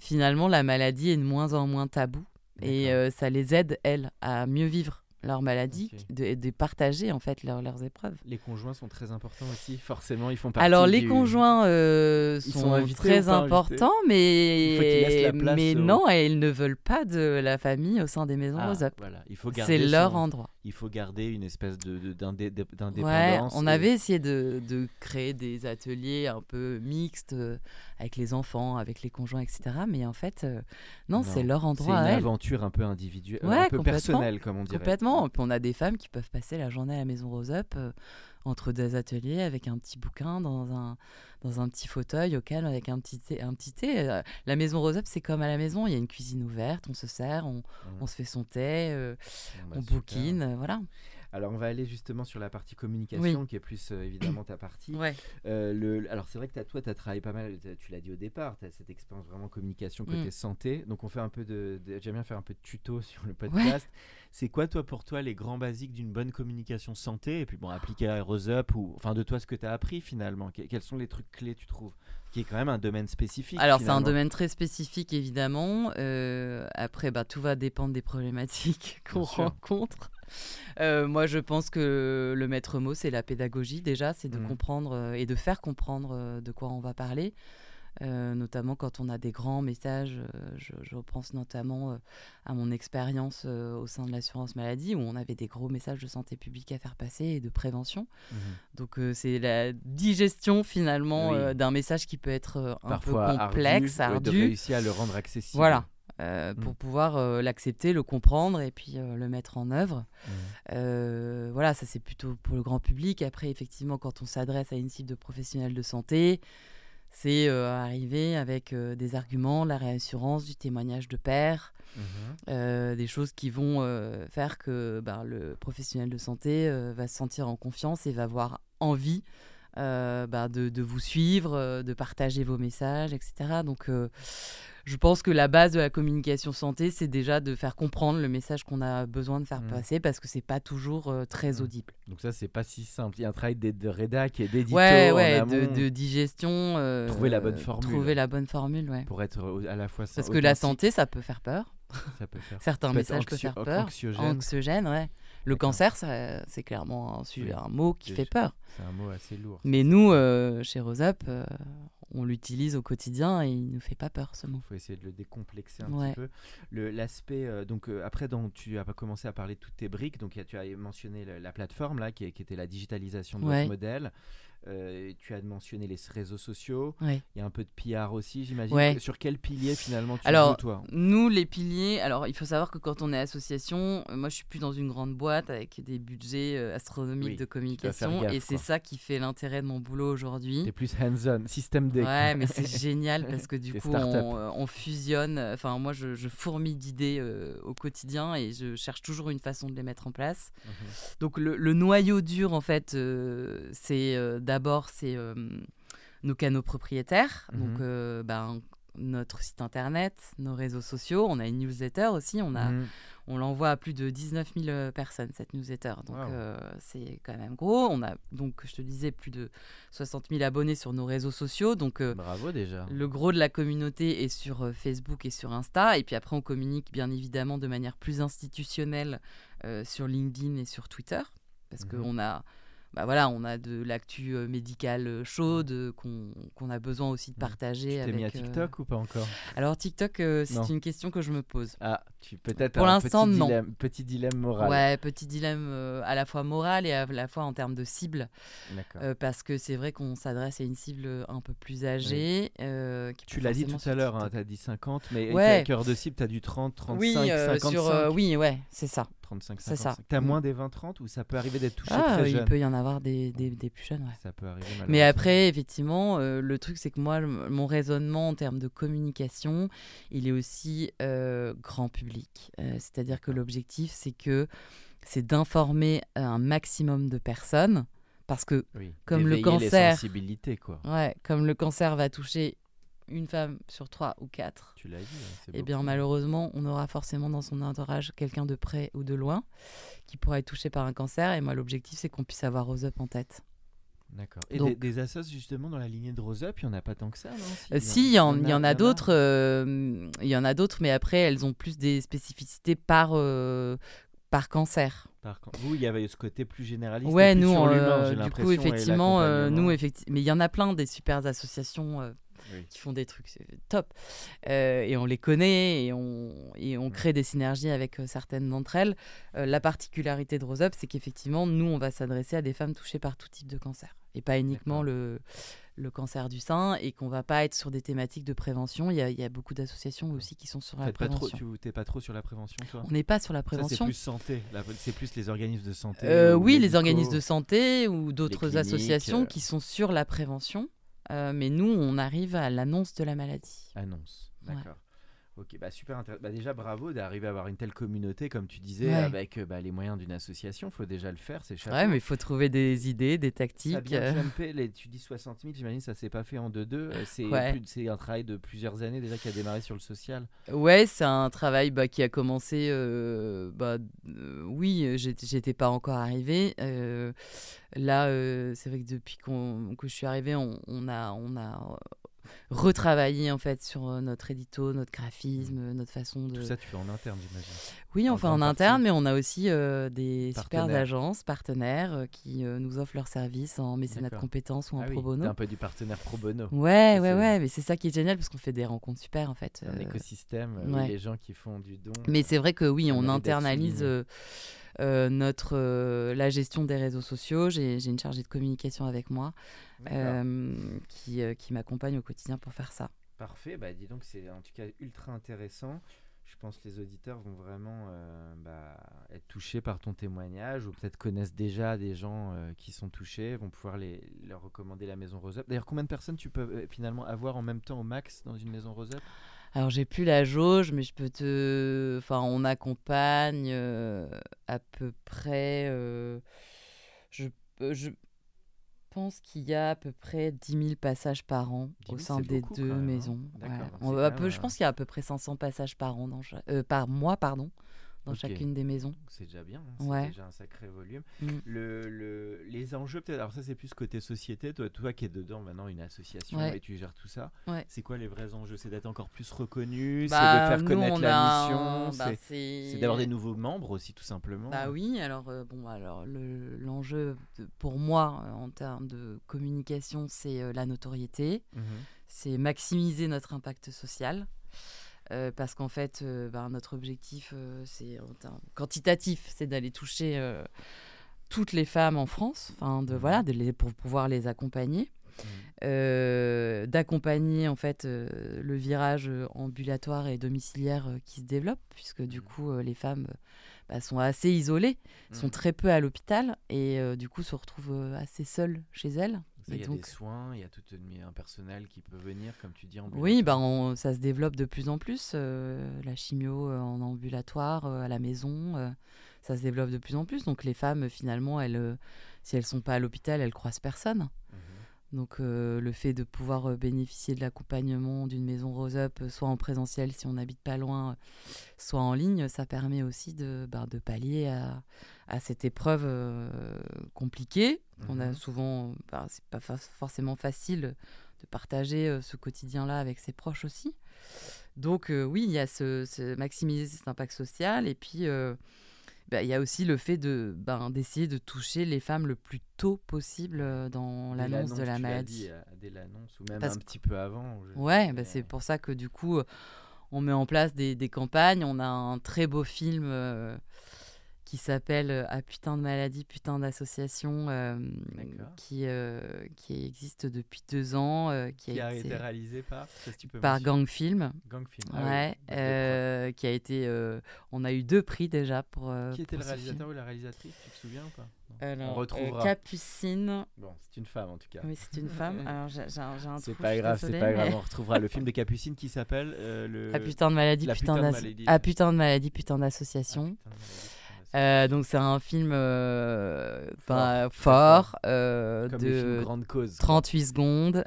finalement, la maladie est de moins en moins tabou et euh, ça les aide elles à mieux vivre leur maladie, de, de partager en fait leur- leurs épreuves. Les conjoints sont très importants aussi, forcément, ils font partie Alors les du- conjoints euh, sont, très importants, mais place mais non, et ils ne veulent pas de la famille au sein des maisons Ah, Rose Up. voilà. Il faut garder C'est leur son- endroit. Il faut garder une espèce de, Ouais, d'indépendance. on et- avait essayé de, de créer des ateliers un peu mixtes euh, avec les enfants, avec les conjoints, etc. Mais en fait, euh, non, Non, c'est leur C'est endroit une à elles. aventure un peu individuelle, Ouais, un peu personnelle, comme on dirait. Complètement. On a des femmes qui peuvent passer la journée à la maison Rose Up euh, entre deux ateliers avec un petit bouquin dans un, dans un petit fauteuil au calme avec un petit thé. Un petit thé. Euh, La maison Rose Up, c'est comme à la maison. Il y a une cuisine ouverte, on se sert, on, Mm. on se fait son thé, euh, bah, on super. bouquine, euh, voilà. Alors on va aller justement sur la partie communication, qui est plus euh, évidemment ta partie. Ouais. Euh, le, alors c'est vrai que toi, tu as travaillé pas mal, tu l'as dit au départ, tu as cette expérience vraiment communication côté Mm. santé. Donc on fait un peu de, de- j'aime bien faire un peu de tuto sur le podcast. C'est quoi toi pour toi les grands basiques d'une bonne communication santé Et puis bon, appliqué à Rose Up, ou enfin de toi ce que tu as appris finalement? Que- quels sont les trucs clés tu trouves Qui est quand même un domaine spécifique. Alors c'est un domaine très spécifique évidemment. Euh, après, bah, tout va dépendre des problématiques qu'on rencontre. Euh, moi, je pense que le maître mot, c'est la pédagogie déjà, c'est de Mhm. comprendre euh, et de faire comprendre euh, de quoi on va parler. Euh, notamment quand on a des grands messages, euh, je, je pense notamment euh, à mon expérience au sein de l'assurance maladie où on avait des gros messages de santé publique à faire passer et de prévention. Mhm. Donc c'est la digestion finalement Oui. d'un message qui peut être un Parfois peu complexe, ardu, ardu. de réussir à le rendre accessible. Voilà. Euh, Mm. pour pouvoir euh, l'accepter, le comprendre et puis euh, le mettre en œuvre. Euh, voilà, ça c'est plutôt pour le grand public. Après, effectivement, quand on s'adresse à une cible de professionnels de santé, c'est arriver avec des arguments, la réassurance, du témoignage de père, Mhm. euh, des choses qui vont faire que ben, le professionnel de santé va se sentir en confiance et va avoir envie euh, ben, de, de vous suivre, euh, de partager vos messages, etc. Donc, euh, je pense que la base de la communication santé, c'est déjà de faire comprendre le message qu'on a besoin de faire Mm. passer parce que c'est pas toujours euh, très Mm. audible. Donc ça c'est pas si simple. Il y a un travail de, de rédac et d'édito Ouais, ouais, de, de digestion. Trouver la bonne formule. Trouver la bonne formule, ouais. pour être à la fois Parce que la santé, ça peut faire peur. ça peut faire Certains messages peuvent faire peur. anxiogène. Anxiogène, ouais. Le cancer, c'est clairement un, su- Oui. un mot qui fait peur. C'est un mot assez lourd. Mais nous, euh, chez Rosap, euh, on l'utilise au quotidien et il ne fait pas peur ce mot. Il faut essayer de le décomplexer un Ouais. petit peu. L'aspect, euh, donc euh, après, donc, tu as pas commencé à parler de toutes tes briques. Donc, tu as mentionné la plateforme là, qui était la digitalisation de Ouais. votre modèle. Euh, tu as mentionné les réseaux sociaux. Ouais. Il y a un peu de PR aussi, j'imagine. Ouais. Sur quel pilier finalement tu Alors, joues, toi Nous, les piliers, alors il faut savoir que quand on est association, euh, moi je suis plus dans une grande boîte avec des budgets euh, astronomiques Oui, de communication gaffe, et c'est ça qui fait l'intérêt de mon boulot aujourd'hui. T'es plus hands-on, système D. Ouais, mais c'est génial parce que du coup, on, on fusionne. Enfin, moi, je, je fourmille d'idées euh, au quotidien et je cherche toujours une façon de les mettre en place. Mhm. Donc, le, le noyau dur, en fait, euh, c'est d'abord c'est euh, nos canaux propriétaires. Mhm. Donc, euh, ben, notre site internet, nos réseaux sociaux. On a une newsletter aussi. On a, Mhm. on l'envoie à plus de 19 000 personnes, cette newsletter. Donc, c'est quand même gros. On a, donc, je te disais, plus de 60 000 abonnés sur nos réseaux sociaux. Donc, Bravo déjà. Le gros de la communauté est sur Facebook et sur Insta. Et puis après, on communique bien évidemment de manière plus institutionnelle sur LinkedIn et sur Twitter. Parce mmh qu'on a bah voilà, on a de l'actu euh, médicale euh, chaude euh, qu'on a besoin aussi de mmh. partager. Tu t'es mis à TikTok ou pas encore? Alors TikTok, c'est une question que je me pose. Ah, tu peut-être pour l'instant non. Dilemme, petit dilemme moral. Ouais, petit dilemme à la fois moral et à la fois en termes de cible. parce que c'est vrai qu'on s'adresse à une cible un peu plus âgée. tu l'as dit tout à l'heure, hein, tu as dit 50, mais ouais. cœur de cible, tu as du 30, 35, oui, 55 sur, Oui, ouais, c'est ça. 35, C'est ça. T'as moins des 20-30 ou ça peut arriver d'être touché ah, très jeune Il peut y en avoir des, des, des plus jeunes, ouais. Ça peut arriver Mais après, effectivement, euh, le truc, c'est que moi, mon raisonnement en termes de communication, il est aussi euh, grand public. Euh, c'est-à-dire que l'objectif, c'est que c'est d'informer un maximum de personnes parce que comme le cancer quoi. Ouais, comme le cancer va toucher une femme sur trois ou quatre, tu l'as dit, hein, eh bien malheureusement, on aura forcément dans son entourage quelqu'un de près ou de loin qui pourrait être touché par un cancer. Et moi, l'objectif, c'est qu'on puisse avoir Rose Up en tête. D'accord. Et des, des assos justement dans la lignée de Rose Up, il n'y en a pas tant que ça, non? Euh, Si, il y, en, y en a, d'autres. Euh, il y en a d'autres, mais après, elles ont plus des spécificités par, euh, par cancer. Par vous, il y avait ce côté plus généraliste. Ouais, nous, du coup, effectivement, nous, effectivement, mais il y en a plein des super associations qui font des trucs top. Euh, et on les connaît et on, et on crée des synergies avec euh, certaines d'entre elles. Euh, la particularité de Rose Up, c'est qu'effectivement, nous, on va s'adresser à des femmes touchées par tout type de cancer et pas uniquement le, le cancer du sein et qu'on va pas être sur des thématiques de prévention. Il y a, il y a beaucoup d'associations aussi qui sont sur la prévention. Pas trop, tu n'es pas trop sur la prévention, toi? On n'est pas sur la prévention. C'est plus santé. C'est plus les organismes de santé. oui, les organismes de santé ou d'autres associations qui sont sur la prévention. Euh, mais nous, on arrive à l'annonce de la maladie. Annonce, d'accord. Ok, bah super intéressant. Bah déjà, bravo d'arriver à avoir une telle communauté, comme tu disais, avec euh, bah, les moyens d'une association. Il faut déjà le faire, c'est Ouais, mais il faut trouver des idées, des tactiques. Ça bien les, tu dis 60 000, j'imagine ça s'est pas fait en 2-2. Euh, c'est un travail de plusieurs années déjà qui a démarré sur le social. Ouais, c'est un travail bah, qui a commencé. bah, oui, j'étais pas encore arrivé. là, c'est vrai que depuis que je suis arrivé, on, on a. On a retravailler en fait sur euh, notre édito, notre graphisme, mmh. notre façon de. Tout ça, tu fais en interne, j'imagine. Oui, on fait en interne, mais on a aussi euh, des super agences, partenaires euh, qui nous offrent leurs services en mécénat de compétences ou en ah pro bono. un peu du partenaire pro bono. Ouais, ouais, ouais, mais c'est ça qui est génial parce qu'on fait des rencontres super en fait. Un écosystème, les gens qui font du don. Mais c'est vrai que oui, on internalise. Notre, la gestion des réseaux sociaux. J'ai une chargée de communication avec moi qui, qui m'accompagne au quotidien pour faire ça. Parfait, bah, dis donc c'est en tout cas ultra intéressant. Je pense que les auditeurs vont vraiment bah, être touchés par ton témoignage ou peut-être connaissent déjà des gens qui sont touchés, vont pouvoir les, leur recommander la maison Rose Up. D'ailleurs, combien de personnes tu peux finalement avoir en même temps au max dans une maison Rose Up alors j'ai plus la jauge, mais je peux te. Enfin, on accompagne euh, à peu près. Euh, je, je pense qu'il y a à peu près 10 000 passages par an au sein des deux hein. maisons. je pense qu'il y a à peu près 500 passages par an, dans, euh, par mois, pardon dans chacune des maisons. C'est déjà bien, hein, c'est déjà un sacré volume. Mm. Le, le, les enjeux, peut-être, alors ça c'est plus côté société, toi, toi qui es dedans maintenant, une association et tu gères tout ça, c'est quoi les vrais enjeux? C'est d'être encore plus reconnu, c'est de bah, faire connaître la mission, bah, c'est d'avoir des nouveaux membres aussi tout simplement. Bah oui, alors, euh, bon, alors l'enjeu pour moi euh, en termes de communication, c'est euh, la notoriété, mhm. c'est maximiser notre impact social. Euh, parce qu'en fait, euh, ben, notre objectif, euh, c'est quantitatif, c'est d'aller toucher toutes les femmes en France, enfin de voilà, de les, pour pouvoir les accompagner, mmh. d'accompagner en fait le virage ambulatoire et domiciliaire qui se développe, puisque du mmh. coup les femmes bah, sont assez isolées, sont très peu à l'hôpital et du coup se retrouvent assez seules chez elles il y a des soins, il y a tout un personnel qui peut venir, comme tu dis, en Oui, ben ça se développe de plus en plus. Euh, la chimio euh, en ambulatoire, euh, à la maison, ça se développe de plus en plus. Donc les femmes, finalement, elles, si elles sont pas à l'hôpital, elles croisent personne. Mhm. Donc le fait de pouvoir bénéficier de l'accompagnement d'une maison Rose Up, soit en présentiel si on n'habite pas loin, soit en ligne, ça permet aussi de, ben, de pallier à, à, cette épreuve compliquée. On a mmh souvent, ben, c'est pas forcément facile de partager ce quotidien-là avec ses proches aussi. Donc oui, il y a ce, maximiser cet impact social et puis bah, il y a aussi le fait de ben, d'essayer de toucher les femmes le plus tôt possible dans l'annonce de la maladie. dès l'annonce ou même un petit peu avant. Ouais, bah, c'est pour ça que du coup on met en place des, des, campagnes. On a un très beau film qui s'appelle euh, À putain de maladie, putain d'association, euh, qui, euh, qui existe depuis deux ans. qui, a, été réalisé par Par Gang Film. Gang Film. Ah ouais, qui a été. on a eu deux prix déjà pour. qui était le réalisateur ou la réalisatrice Tu te souviens ou pas? On retrouvera. Capucine. Bon, c'est une femme en tout cas. Oui, c'est une femme. Alors j'ai un C'est pas grave, c'est pas grave. On retrouvera le film de Capucine qui s'appelle le. À putain de maladie, putain, À putain de maladie, putain d'association. Euh, donc c'est un film euh, fort, euh, de cause, 38 secondes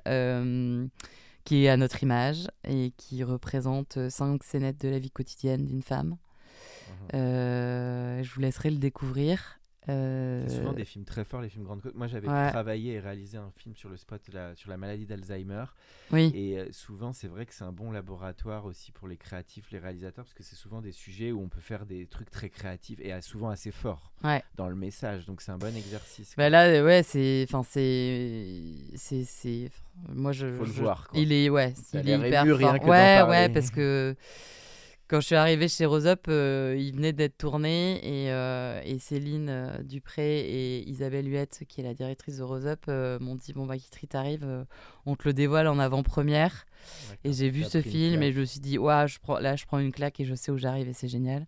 qui est à notre image et qui représente 5 scénettes de la vie quotidienne d'une femme. Mhm. je vous laisserai le découvrir. C'est souvent des films très forts, les films Grande Moi, j'avais travaillé et réalisé un film sur le spot sur la maladie d'Alzheimer. Oui. Et euh, souvent, c'est vrai que c'est un bon laboratoire aussi pour les créatifs, les réalisateurs, parce que c'est souvent des sujets où on peut faire des trucs très créatifs et souvent assez forts dans le message. Donc, c'est un bon exercice. Bah là, ouais, c'est, enfin, c'est, c'est, moi, je, Faut le voir. Il est, ouais, il est hyper fort. ouais, ouais, parce que quand je suis arrivée chez Rose Up, euh, il venait d'être tourné et, euh, et Céline euh, Dupré et Isabelle Huette, qui est la directrice de Rose Up, m'ont dit Bon, bah, Kitri, t'arrives, on te le dévoile en avant-première. Et j'ai vu ce film et je me suis dit je prends, Là, je prends une claque et je sais où j'arrive et c'est génial.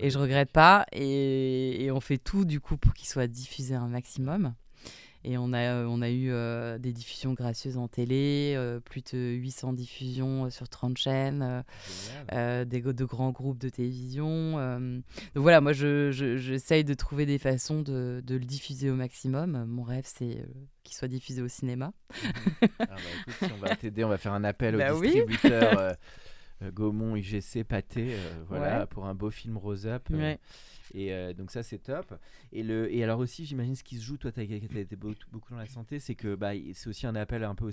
Et je regrette pas. Et, et, on fait tout du coup pour qu'il soit diffusé un maximum. Et on a, euh, on a eu euh, des diffusions gracieuses en télé, euh, plus de 800 diffusions sur 30 chaînes, des, de grands groupes de télévision. donc voilà, moi j'essaye je, de trouver des façons de, de, le diffuser au maximum. Mon rêve, c'est qu'il soit diffusé au cinéma. ah bah écoute, si on va t'aider, on va faire un appel aux bah distributeurs. Gaumont, UGC, Pâté, voilà, pour un beau film Rose Up. Et euh, donc ça c'est top. Et, le, et alors aussi j'imagine ce qui se joue, toi tu as, été beaucoup dans la santé, c'est que bah, c'est aussi un appel un peu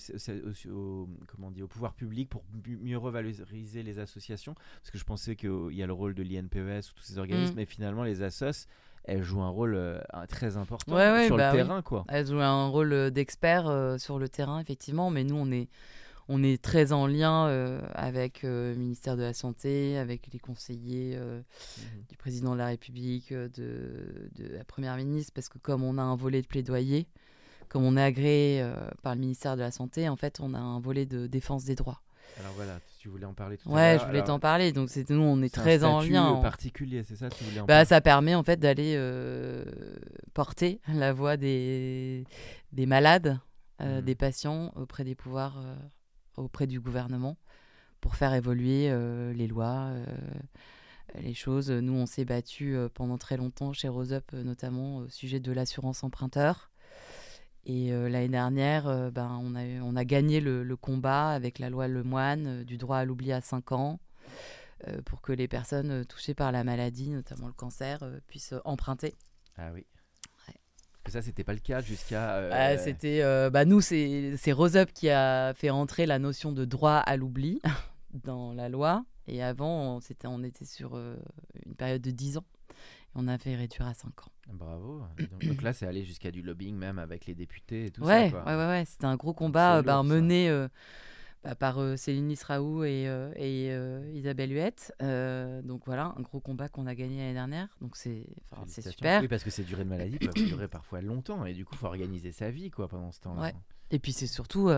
au, comment dit, au pouvoir public pour mieux revaloriser les associations. Parce que je pensais qu'il y a le rôle de l'INPES ou tous ces organismes, mm. mais finalement les assos elles jouent un rôle euh, très important sur le bah terrain. Quoi. Elles jouent un rôle euh, d'expert sur le terrain, effectivement, mais nous, on est, on est très en lien euh, avec euh, le ministère de la Santé, avec les conseillers euh, mhm. du président de la République, de, la Première ministre, parce que comme on a un volet de plaidoyer, comme on est agréé par le ministère de la Santé, en fait, on a un volet de défense des droits. Alors voilà, tu voulais en parler tout ouais, à l'heure. Ouais, je voulais t'en parler. Donc c'est nous, on est, très en lien. En particulier, c'est ça tu voulais en bah, Ça permet en fait d'aller porter la voix des, des malades, mhm. des patients auprès des pouvoirs auprès du gouvernement pour faire évoluer euh, les lois, euh, les choses. Nous, on s'est battu euh, pendant très longtemps chez Rose Up, notamment au sujet de l'assurance emprunteur. Et l'année dernière, ben, on, a, on a gagné le, combat avec la loi Lemoine du droit à l'oubli à 5 ans pour que les personnes touchées par la maladie, notamment le cancer, puissent emprunter. Ah oui ça, c'était pas le cas jusqu'à. Euh, bah, c'était, euh, bah, nous, c'est, c'est Rose Up qui a fait entrer la notion de droit à l'oubli dans la loi. Et avant, on, c'était, on était sur euh, une période de 10 ans. Et on a fait réduire à 5 ans. Bravo. Donc, là, c'est allé jusqu'à du lobbying même avec les députés et tout ouais, ça. Ouais, ouais, ouais. C'était un gros combat bah, mené bah, par euh, Céline Nisraou et, euh, et euh, Isabelle Huette. donc voilà, un gros combat qu'on a gagné l'année dernière. Donc c'est super. Oui, parce que ces durées de maladie peuvent durer parfois longtemps et du coup, il faut organiser sa vie quoi, pendant ce temps-là. Et puis c'est surtout,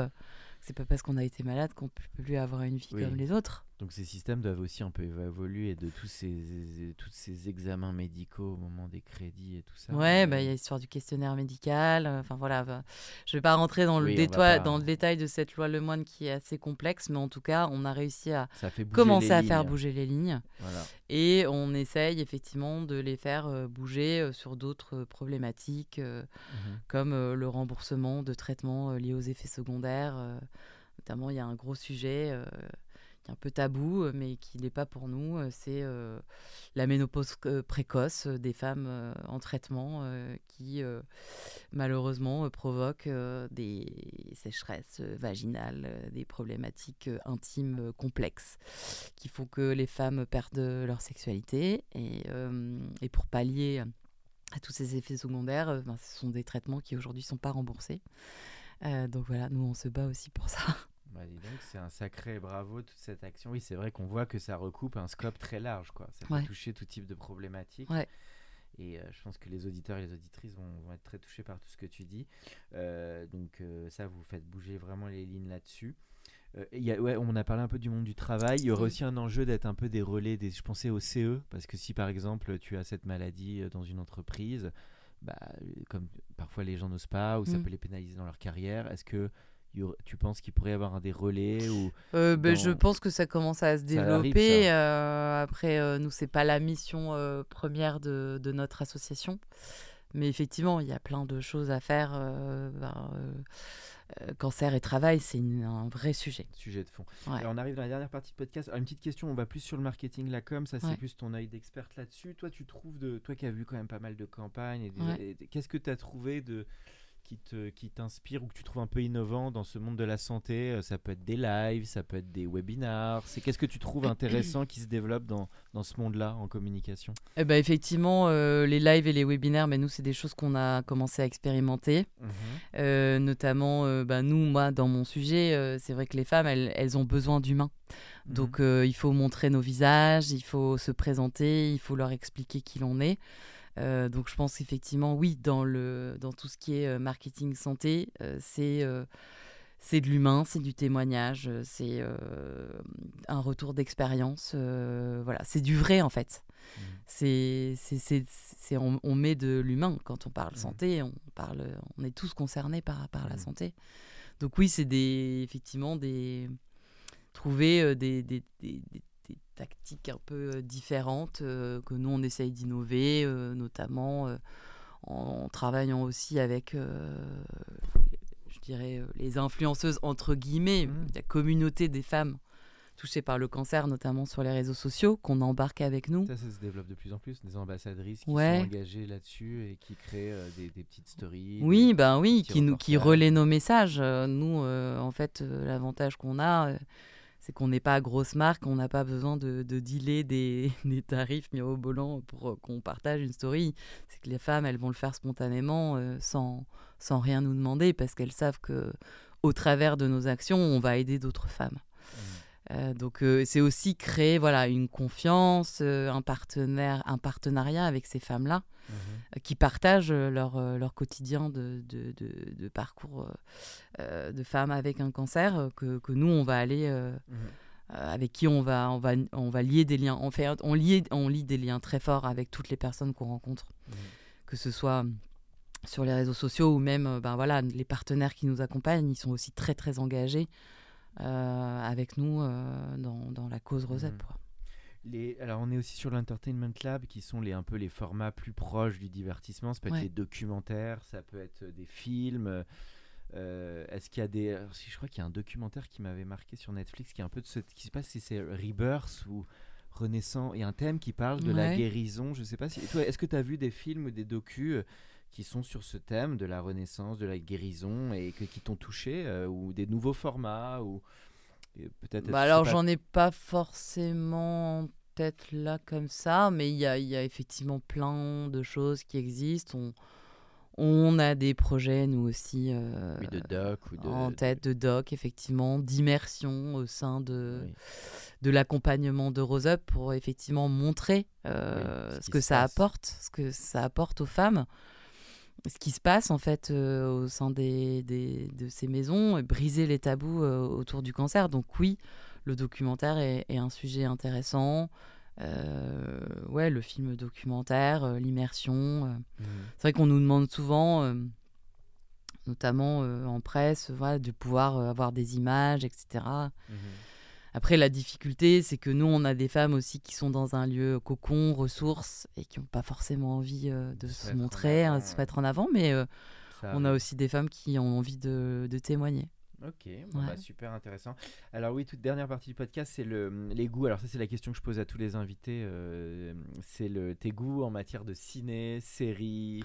c'est pas parce qu'on a été malade qu'on peut plus avoir une vie comme les autres. Donc ces systèmes doivent aussi un peu évoluer de tous ces, tous ces examens médicaux au moment des crédits et tout ça. Ouais, bah, il y a l'histoire du questionnaire médical. euh, Enfin voilà, bah, je vais pas rentrer dans le, Oui, pas- dans le détail de cette loi Lemoine qui est assez complexe, mais en tout cas, on a réussi à commencer à faire bouger les lignes Voilà. et on essaye effectivement de les faire euh, bouger euh, sur d'autres problématiques Mhm. comme le remboursement de traitements liés aux effets secondaires. notamment, il y a un gros sujet qui est un peu tabou, euh, mais qui n'est pas pour nous. euh, c'est euh, la ménopause précoce des femmes en traitement qui, malheureusement, provoque des sécheresses vaginales, des problématiques intimes complexes qui font que les femmes perdent leur sexualité. Et, pour pallier à tous ces effets secondaires, ben, ce sont des traitements qui aujourd'hui ne sont pas remboursés. Donc voilà, nous on se bat aussi pour ça. Bah, dis donc, c'est un sacré bravo toute cette action. Oui, c'est vrai qu'on voit que ça recoupe un scope très large, quoi. Ça peut Ouais. toucher tout type de problématiques. Ouais. Et euh, je pense que les auditeurs et les auditrices vont, vont être très touchés par tout ce que tu dis. Euh, donc euh, ça, vous faites bouger vraiment les lignes là-dessus. Y a- ouais, on a parlé un peu du monde du travail. Il y aurait aussi un enjeu d'être un peu des relais. Des, je pensais au CE, parce que si par exemple tu as cette maladie dans une entreprise, bah, comme parfois les gens n'osent pas, ou ça Mm. peut les pénaliser dans leur carrière, est-ce que tu penses qu'il pourrait y avoir un des relais ou Euh, ben, Je pense que ça commence à se Ça arrive, développer. ça. euh, après, euh, nous, c'est pas la mission euh, première de, de notre association. Mais effectivement, il y a plein de choses à faire. ben, cancer et travail, c'est un vrai sujet. sujet de fond Ouais. Alors, on arrive dans la dernière partie de podcast. Alors, une petite question, on va plus sur le marketing, la com, ça c'est Ouais. plus ton œil d'experte là-dessus. Toi, tu trouves de toi qui as vu quand même pas mal de campagnes, des- Ouais. qu'est-ce que tu as trouvé de qui te qui t'inspire ou que tu trouves un peu innovant dans ce monde de la santé Euh, Ça peut être des lives, ça peut être des webinars. C'est qu'est-ce que tu trouves intéressant qui se développe dans, dans ce monde-là en communication? Eh ben, effectivement, euh, les lives et les webinaires, ben, nous, c'est des choses qu'on a commencé à expérimenter. Euh, notamment, euh, ben, nous, moi, dans mon sujet, c'est vrai que les femmes, elles, elles ont besoin d'humains. Mhm. Donc, il faut montrer nos visages, il faut se présenter, il faut leur expliquer qui l'on est. Euh, donc, je pense effectivement, oui, dans, le, dans tout ce qui est euh, marketing santé, euh, c'est euh, c'est de l'humain, c'est du témoignage, c'est un retour d'expérience. voilà, c'est du vrai en fait. Mhm. C'est, on, on met de l'humain quand on parle Mhm. santé. On parle, on est tous concernés par, par la Mhm. santé. Donc oui, c'est des, effectivement des trouver des, des, des- des- des tactiques un peu euh, différentes euh, que nous on essaye d'innover, euh, notamment en, travaillant aussi avec, je dirais, les influenceuses entre guillemets, Mhm. la communauté des femmes touchées par le cancer, notamment sur les réseaux sociaux, qu'on embarque avec nous. Ça, ça se développe de plus en plus, des ambassadrices qui Ouais. sont engagées là-dessus et qui créent euh, des, des petites stories. Oui, des- ben oui, qui, nous, qui relaient nos messages. Nous, euh, en fait, euh, l'avantage qu'on a, c'est qu'on n'est pas grosse marque, on n'a pas besoin de, de dealer des, des tarifs mirobolants pour euh, qu'on partage une story. C'est que les femmes, elles vont le faire spontanément, euh, sans, rien nous demander, parce qu'elles savent que au travers de nos actions, on va aider d'autres femmes. Mhm. Euh, donc euh, c'est aussi créer voilà une confiance, euh, un partenaire, un partenariat avec ces femmes-là Mhm. qui partagent leur, leur quotidien de, de, de- de parcours de femmes avec un cancer que, que nous on va aller Mhm. avec qui on va on va on va lier des liens on fait on lie on lie des liens très forts avec toutes les personnes qu'on rencontre Mhm. que ce soit sur les réseaux sociaux ou même ben voilà les partenaires qui nous accompagnent ils sont aussi très très engagés avec nous euh, dans, dans la cause Rosette Mhm. quoi. Les, alors on est aussi sur l'Entertainment Lab qui sont les, un peu les formats plus proches du divertissement. Ça peut être Ouais. les documentaires, ça peut être des films. Euh, Est-ce qu'il y a des... je crois qu'il y a un documentaire qui m'avait marqué sur Netflix qui est un peu de ce... qui se passe si c'est Rebirth ou Renaissance. Il y a un thème qui parle de la guérison. Je sais pas si... Est-ce que tu as vu des films ou des docus euh, qui sont sur ce thème de la renaissance, de la guérison et que, qui t'ont touché euh, ou des nouveaux formats ou peut-être Bah alors pas, j'en ai pas forcément en tête là comme ça, mais il y a, y a effectivement plein de choses qui existent. On, on a des projets nous aussi euh, oui, de doc ou de en tête de doc, effectivement, d'immersion au sein de, Oui. de l'accompagnement de Rose Up pour effectivement montrer euh, Oui, ce que ça passe. apporte, ce que ça apporte aux femmes, ce qui se passe en fait euh, au sein des, des- de ces maisons, et briser les tabous euh, autour du cancer. Donc oui, le documentaire est, est un sujet intéressant. Euh, ouais, le film documentaire, euh, l'immersion. Mhm. C'est vrai qu'on nous demande souvent, notamment en presse, voilà, de pouvoir avoir des images, etc. Après, la difficulté, c'est que nous, on a des femmes aussi qui sont dans un lieu cocon, ressources, et qui n'ont pas forcément envie euh, de Se se, montrer, hein, de se ouais. mettre en avant, mais euh, on a aussi des femmes qui ont envie de, de témoigner. Ok, bon, Ouais. bah, super intéressant. Alors oui, toute dernière partie du podcast, c'est le, les goûts. Alors ça, c'est la question que je pose à tous les invités. euh, c'est le, tes goûts en matière de ciné, série,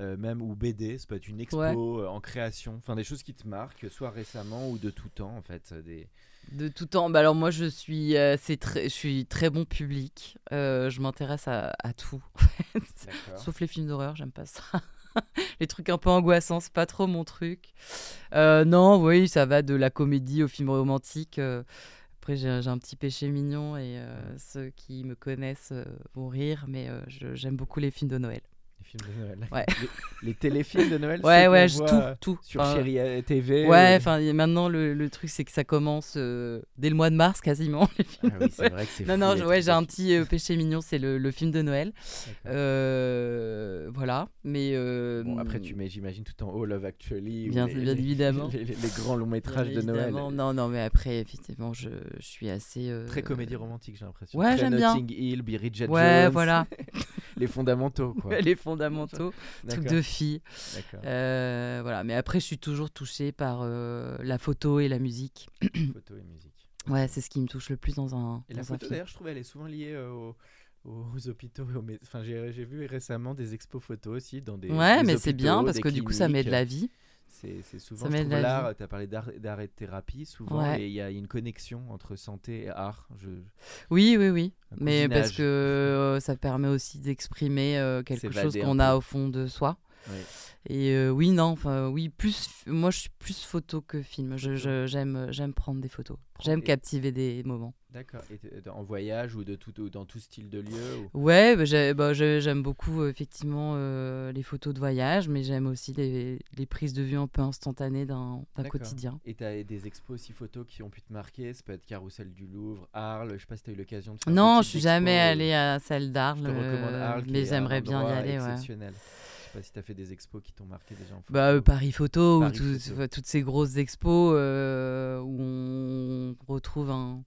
euh, même ou BD. Ça peut être une expo Ouais. euh, en création. Enfin, des choses qui te marquent, soit récemment ou de tout temps, en fait. Des... De tout temps. Bah alors moi, je suis, euh, c'est très, je suis très bon public. Euh, je m'intéresse à, à tout, en fait. D'accord. sauf les films d'horreur. J'aime pas ça. les trucs un peu angoissants, c'est pas trop mon truc. Euh, non, oui, ça va de la comédie au film romantique. Après, j'ai un petit péché mignon et ceux qui me connaissent vont rire, mais j'aime beaucoup les films de Noël. Les films de Noël. Ouais. Les, les téléfilms de Noël. Ouais, ouais, je- tout, tout. Sur Enfin, Chéri euh, TV. Ouais, enfin maintenant le, le truc c'est que ça commence euh, dès le mois de mars quasiment. les films Ah de oui, c'est Noël. vrai que c'est Non, fou, non, je- ouais, j'ai un petit euh, péché mignon, c'est le, le film de Noël. Euh, voilà, mais. euh, Bon, après, tu mets, j'imagine, tout en haut Love Actually. Bien- les- bien les- évidemment. Les, les- les grands longs bien métrages de Noël. Non, non, mais après, effectivement, je, je suis assez. euh, Très comédie romantique, j'ai l'impression. Ouais, j'aime bien. Notting Hill, Bridget Ouais, Jones. voilà, Les fondamentaux, quoi. les fondamentaux, trucs D'accord. de filles. Euh, voilà, mais après, je suis toujours touchée par euh, la photo et la musique. Photo et musique. Ouais, c'est ce qui me touche le plus dans un, Et la dans photo, d'ailleurs, je trouve, elle est souvent liée euh, aux, aux hôpitaux. aux Enfin, j'ai vu récemment des expos photos aussi dans des. Ouais, des mais c'est bien parce que du coup, ça met de la vie. C'est souvent, je l'art. Tu as parlé d'art- d'arrêt de thérapie, souvent, Ouais. et il y a une connexion entre santé et art. Je, Oui, oui, oui. un Mais parce que euh, ça permet aussi d'exprimer euh, quelque chose qu'on a au fond de soi. Ouais. Et euh, oui, non, enfin oui, plus moi je suis plus photo que film. Je- je- J'aime j'aime prendre des photos. J'aime Et- captiver des moments. D'accord. Et en voyage ou de tout, ou dans tout style de lieu ou- Ouais, bah, bah, j'ai- j'aime beaucoup euh, effectivement euh, les photos de voyage, mais j'aime aussi les, les prises de vue un peu instantanées d'un quotidien. Et tu as des expos aussi photos qui ont pu te marquer? Ça peut être Carrousel du Louvre, Arles. Je sais pas si tu as eu l'occasion de faire. Non, je suis jamais euh, allée à celle d'Arles, Je te recommande euh, mais j'aimerais bien y aller. Exceptionnel. Sais pas si tu as fait des expos qui t'ont marqué déjà en photo. Bah, euh, Paris Photo, Paris ou tout- Photo. enfin, toutes ces grosses expos euh, où on retrouve un,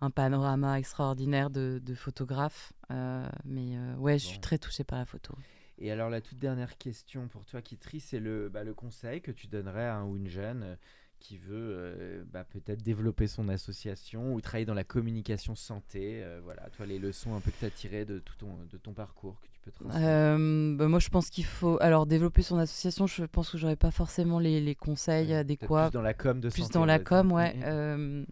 un panorama extraordinaire de, de photographes. Euh, mais ouais, je suis très touchée par la photo. Et alors la toute dernière question pour toi, Kitri, c'est le, bah, le conseil que tu donnerais à un ou une jeune qui veut euh, bah, peut-être développer son association ou travailler dans la communication santé. euh, voilà, toi les leçons un peu que tu as tirées de, tout ton, de ton parcours que tu peux transmettre. Euh, bah, moi, je pense qu'il faut. Alors, développer son association, je pense que j'aurais pas forcément les, les conseils Ouais, adéquats. Plus dans la com de Plus santé, dans la com, ouais. Euh,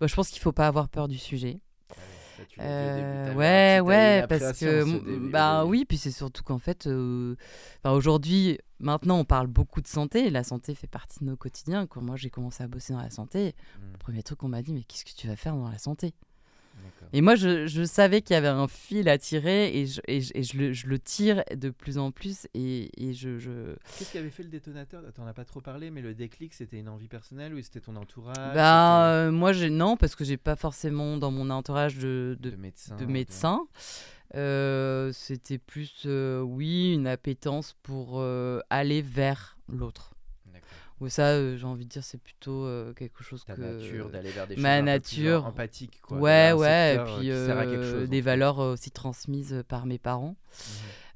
bah, je pense qu'il faut pas avoir peur du sujet. Ouais, ça, tu début, Euh, ouais, parce que, bah oui, puis c'est surtout qu'en fait, euh, enfin, aujourd'hui, maintenant, on parle beaucoup de santé. La santé fait partie de nos quotidiens. Quand moi j'ai commencé à bosser dans la santé, Mm, le premier truc qu'on m'a dit, mais qu'est-ce que tu vas faire dans la santé? Et moi, je, je savais qu'il y avait un fil à tirer et je, et je, et je le, je le tire de plus en plus. Et, et je, je... Qu'est-ce qui avait fait le détonateur? T'en as pas trop parlé, mais le déclic, c'était une envie personnelle ou c'était ton entourage? Bah, euh, moi, non, parce que j'ai pas forcément dans mon entourage de, de c'était de médecin de médecin. Euh, C'était plus, euh, oui, une appétence pour euh, aller vers l'autre. Ou ça, euh, j'ai envie de dire, c'est plutôt euh, quelque chose Ta que. nature d'aller vers des ma choses un peu plus nature. empathiques quoi, ouais, ouais, et puis euh, chose, des valeurs aussi transmises par mes parents.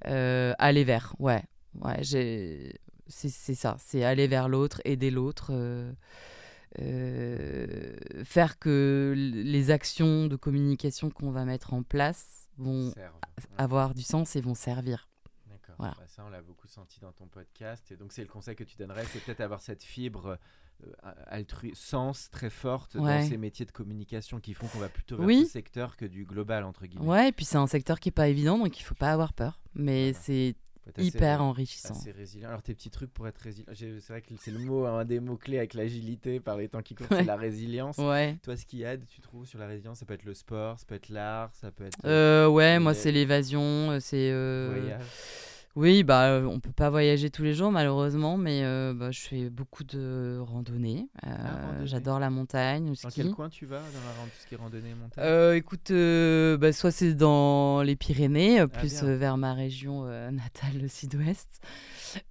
Euh, aller vers, ouais. ouais j'ai... c'est, ça, c'est aller vers l'autre, aider l'autre. euh, faire que les actions de communication qu'on va mettre en place vont avoir du sens et vont servir. Voilà. Bah, ça, on l'a beaucoup senti dans ton podcast. Et donc, c'est le conseil que tu donnerais, c'est peut-être avoir cette fibre euh, altru sens très forte Ouais. dans ces métiers de communication qui font qu'on va plutôt vers Oui. ce secteur que du global entre guillemets. Ouais, et puis c'est un secteur qui est pas évident, donc il faut pas avoir peur. Mais Voilà. c'est assez hyper ré- enrichissant. assez résilient. Alors tes petits trucs pour être résilient, c'est vrai que c'est le mot, un des mots clés avec l'agilité par les temps qui courent, Ouais. c'est la résilience. Ouais. Toi, ce qui aide, tu trouves sur la résilience, ça peut être le sport, ça peut être l'art, ça peut être Euh, ouais, moi c'est l'évasion, euh, c'est euh, voyage. Oui, bah, euh, on peut pas voyager tous les jours malheureusement, mais euh, bah, je fais beaucoup de randonnées. Euh, Ah, randonnée. J'adore la montagne, le Dans ski. quel coin tu vas dans la ran- tout ce qui est randonnée montagne? Euh, écoute, euh, bah, soit c'est dans les Pyrénées, euh, plus Ah, bien. euh, vers ma région euh, natale, le sud-ouest,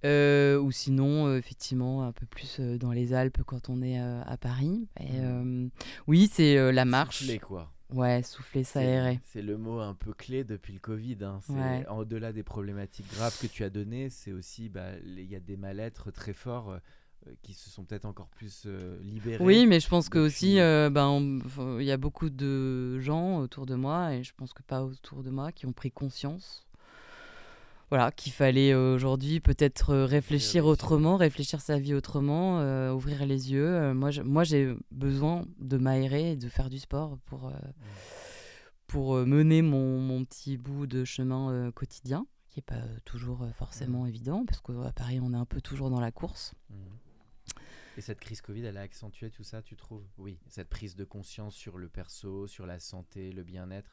euh, ou sinon, euh, effectivement, un peu plus euh, dans les Alpes quand on est euh, à Paris. Et, euh, oui, c'est euh, la marche. Souffler, quoi. Ouais, souffler, s'aérer. C'est le mot un peu clé depuis le Covid. hein. C'est- Ouais. Au-delà des problématiques graves que tu as données, c'est aussi, bah, il y a des mal-être très forts euh, qui se sont peut-être encore plus euh, libérés. Oui, mais je pense que aussi, euh, ben, il y a beaucoup de gens autour de moi, et je pense que pas autour de moi, qui ont pris conscience. Voilà, qu'il fallait euh, aujourd'hui peut-être euh, réfléchir autrement, réfléchir sa vie autrement, euh, ouvrir les yeux. Euh, moi, je- moi, j'ai besoin de m'aérer et de faire du sport pour, euh, pour mener mon, mon petit bout de chemin quotidien, qui n'est pas toujours forcément évident, parce qu'à Paris, on est un peu toujours dans la course. Mhm. Et cette crise Covid, elle a accentué tout ça, tu trouves? Oui, cette prise de conscience sur le perso, sur la santé, le bien-être.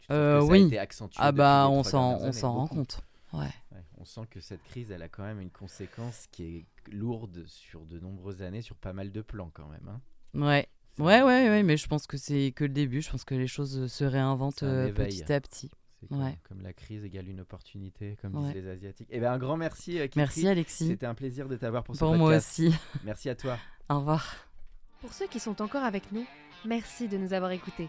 Tu trouves Euh, que ça oui. a été accentué Ah bah, on s'en on rend compte. Ouais. Ouais, on sent que cette crise, elle a quand même une conséquence qui est lourde sur de nombreuses années, sur pas mal de plans quand même. hein. Ouais. Ouais, ouais, ouais, mais je pense que c'est que le début. Je pense que les choses se réinventent euh, petit à petit. Comme, Ouais. comme la crise égale une opportunité, comme Ouais. disent les Asiatiques. Eh ben, un grand merci, euh, Kiki. Merci Alexis. C'était un plaisir de t'avoir pour ce Pour moi aussi. Merci à toi. Au revoir. Pour ceux qui sont encore avec nous, merci de nous avoir écoutés.